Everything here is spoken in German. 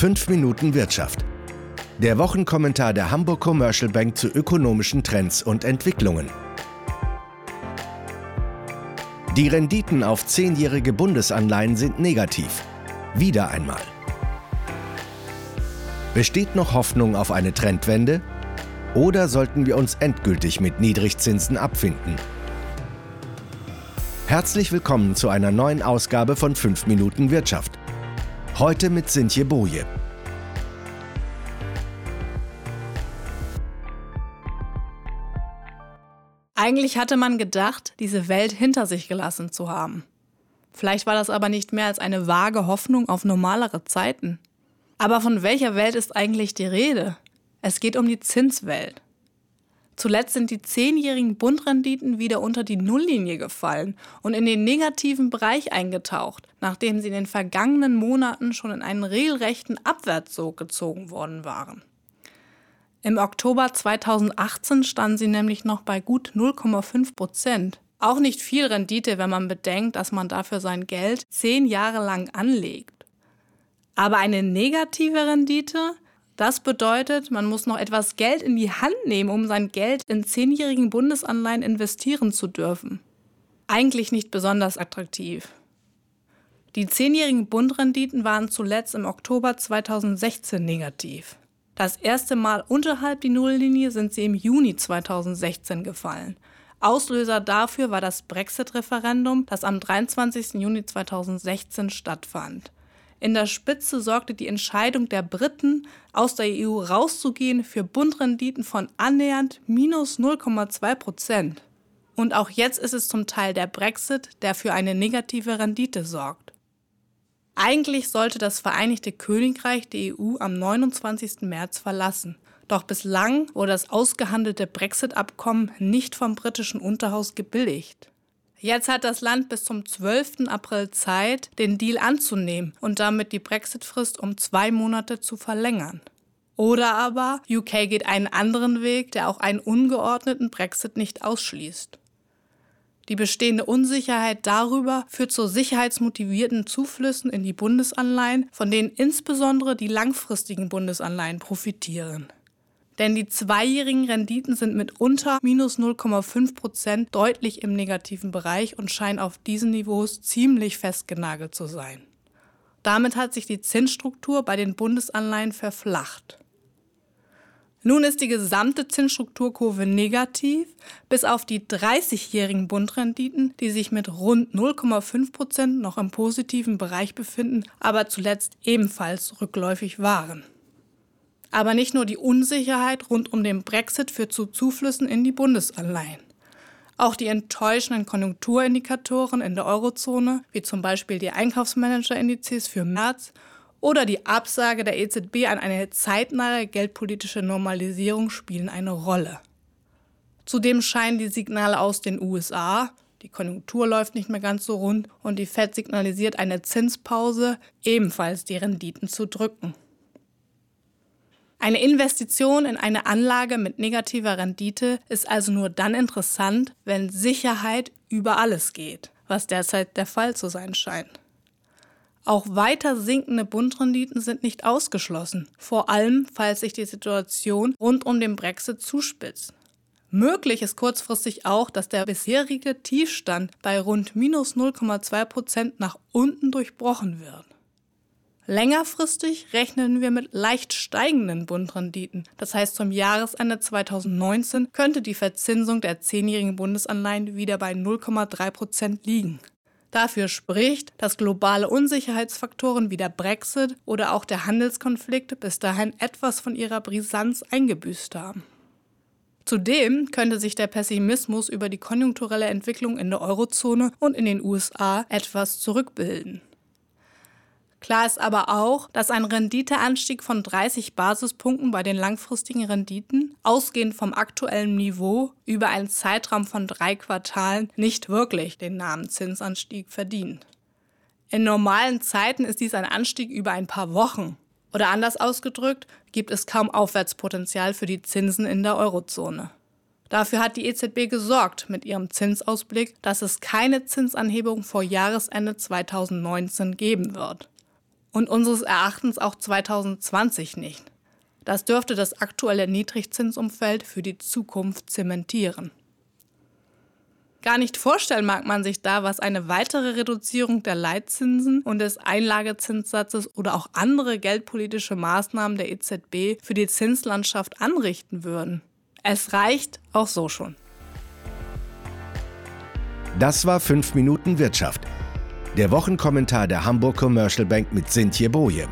5 Minuten Wirtschaft. Der Wochenkommentar der Hamburg Commercial Bank zu ökonomischen Trends und Entwicklungen. Die Renditen auf zehnjährige Bundesanleihen sind negativ. Wieder einmal. Besteht noch Hoffnung auf eine Trendwende? Oder sollten wir uns endgültig mit Niedrigzinsen abfinden? Herzlich willkommen zu einer neuen Ausgabe von 5 Minuten Wirtschaft. Heute mit Sintje Boje. Eigentlich hatte man gedacht, diese Welt hinter sich gelassen zu haben. Vielleicht war das aber nicht mehr als eine vage Hoffnung auf normalere Zeiten. Aber von welcher Welt ist eigentlich die Rede? Es geht um die Zinswelt. Zuletzt sind die zehnjährigen Bundrenditen wieder unter die Nulllinie gefallen und in den negativen Bereich eingetaucht, nachdem sie in den vergangenen Monaten schon in einen regelrechten Abwärtssog gezogen worden waren. Im Oktober 2018 standen sie nämlich noch bei gut 0,5 Prozent. Auch nicht viel Rendite, wenn man bedenkt, dass man dafür sein Geld zehn Jahre lang anlegt. Aber eine negative Rendite, das bedeutet, man muss noch etwas Geld in die Hand nehmen, um sein Geld in zehnjährigen Bundesanleihen investieren zu dürfen. Eigentlich nicht besonders attraktiv. Die zehnjährigen Bundrenditen waren zuletzt im Oktober 2016 negativ. Das erste Mal unterhalb die Nulllinie sind sie im Juni 2016 gefallen. Auslöser dafür war das Brexit-Referendum, das am 23. Juni 2016 stattfand. In der Spitze sorgte die Entscheidung der Briten, aus der EU rauszugehen, für Bundrenditen von annähernd minus 0,2 Prozent. Und auch jetzt ist es zum Teil der Brexit, der für eine negative Rendite sorgt. Eigentlich sollte das Vereinigte Königreich die EU am 29. März verlassen. Doch bislang wurde das ausgehandelte Brexit-Abkommen nicht vom britischen Unterhaus gebilligt. Jetzt hat das Land bis zum 12. April Zeit, den Deal anzunehmen und damit die Brexit-Frist um zwei Monate zu verlängern. Oder aber UK geht einen anderen Weg, der auch einen ungeordneten Brexit nicht ausschließt. Die bestehende Unsicherheit darüber führt zu sicherheitsmotivierten Zuflüssen in die Bundesanleihen, von denen insbesondere die langfristigen Bundesanleihen profitieren. Denn die zweijährigen Renditen sind mit unter minus 0,5 Prozent deutlich im negativen Bereich und scheinen auf diesen Niveaus ziemlich festgenagelt zu sein. Damit hat sich die Zinsstruktur bei den Bundesanleihen verflacht. Nun ist die gesamte Zinsstrukturkurve negativ, bis auf die 30-jährigen Bundrenditen, die sich mit rund 0,5 Prozent noch im positiven Bereich befinden, aber zuletzt ebenfalls rückläufig waren. Aber nicht nur die Unsicherheit rund um den Brexit führt zu Zuflüssen in die Bundesanleihen. Auch die enttäuschenden Konjunkturindikatoren in der Eurozone, wie zum Beispiel die Einkaufsmanager-Indizes für März oder die Absage der EZB an eine zeitnahe geldpolitische Normalisierung spielen eine Rolle. Zudem scheinen die Signale aus den USA, die Konjunktur läuft nicht mehr ganz so rund und die Fed signalisiert eine Zinspause, ebenfalls die Renditen zu drücken. Eine Investition in eine Anlage mit negativer Rendite ist also nur dann interessant, wenn Sicherheit über alles geht, was derzeit der Fall zu sein scheint. Auch weiter sinkende Bundrenditen sind nicht ausgeschlossen, vor allem falls sich die Situation rund um den Brexit zuspitzt. Möglich ist kurzfristig auch, dass der bisherige Tiefstand bei rund minus 0,2 Prozent nach unten durchbrochen wird. Längerfristig rechnen wir mit leicht steigenden Bundrenditen. Das heißt, zum Jahresende 2019 könnte die Verzinsung der zehnjährigen Bundesanleihen wieder bei 0,3 Prozent liegen. Dafür spricht, dass globale Unsicherheitsfaktoren wie der Brexit oder auch der Handelskonflikt bis dahin etwas von ihrer Brisanz eingebüßt haben. Zudem könnte sich der Pessimismus über die konjunkturelle Entwicklung in der Eurozone und in den USA etwas zurückbilden. Klar ist aber auch, dass ein Renditeanstieg von 30 Basispunkten bei den langfristigen Renditen, ausgehend vom aktuellen Niveau, über einen Zeitraum von drei Quartalen nicht wirklich den Namen Zinsanstieg verdient. In normalen Zeiten ist dies ein Anstieg über ein paar Wochen. Oder anders ausgedrückt, gibt es kaum Aufwärtspotenzial für die Zinsen in der Eurozone. Dafür hat die EZB gesorgt mit ihrem Zinsausblick, dass es keine Zinsanhebung vor Jahresende 2019 geben wird. Und unseres Erachtens auch 2020 nicht. Das dürfte das aktuelle Niedrigzinsumfeld für die Zukunft zementieren. Gar nicht vorstellen mag man sich da, was eine weitere Reduzierung der Leitzinsen und des Einlagezinssatzes oder auch andere geldpolitische Maßnahmen der EZB für die Zinslandschaft anrichten würden. Es reicht auch so schon. Das war 5 Minuten Wirtschaft. Der Wochenkommentar der Hamburg Commercial Bank mit Sintje Boje.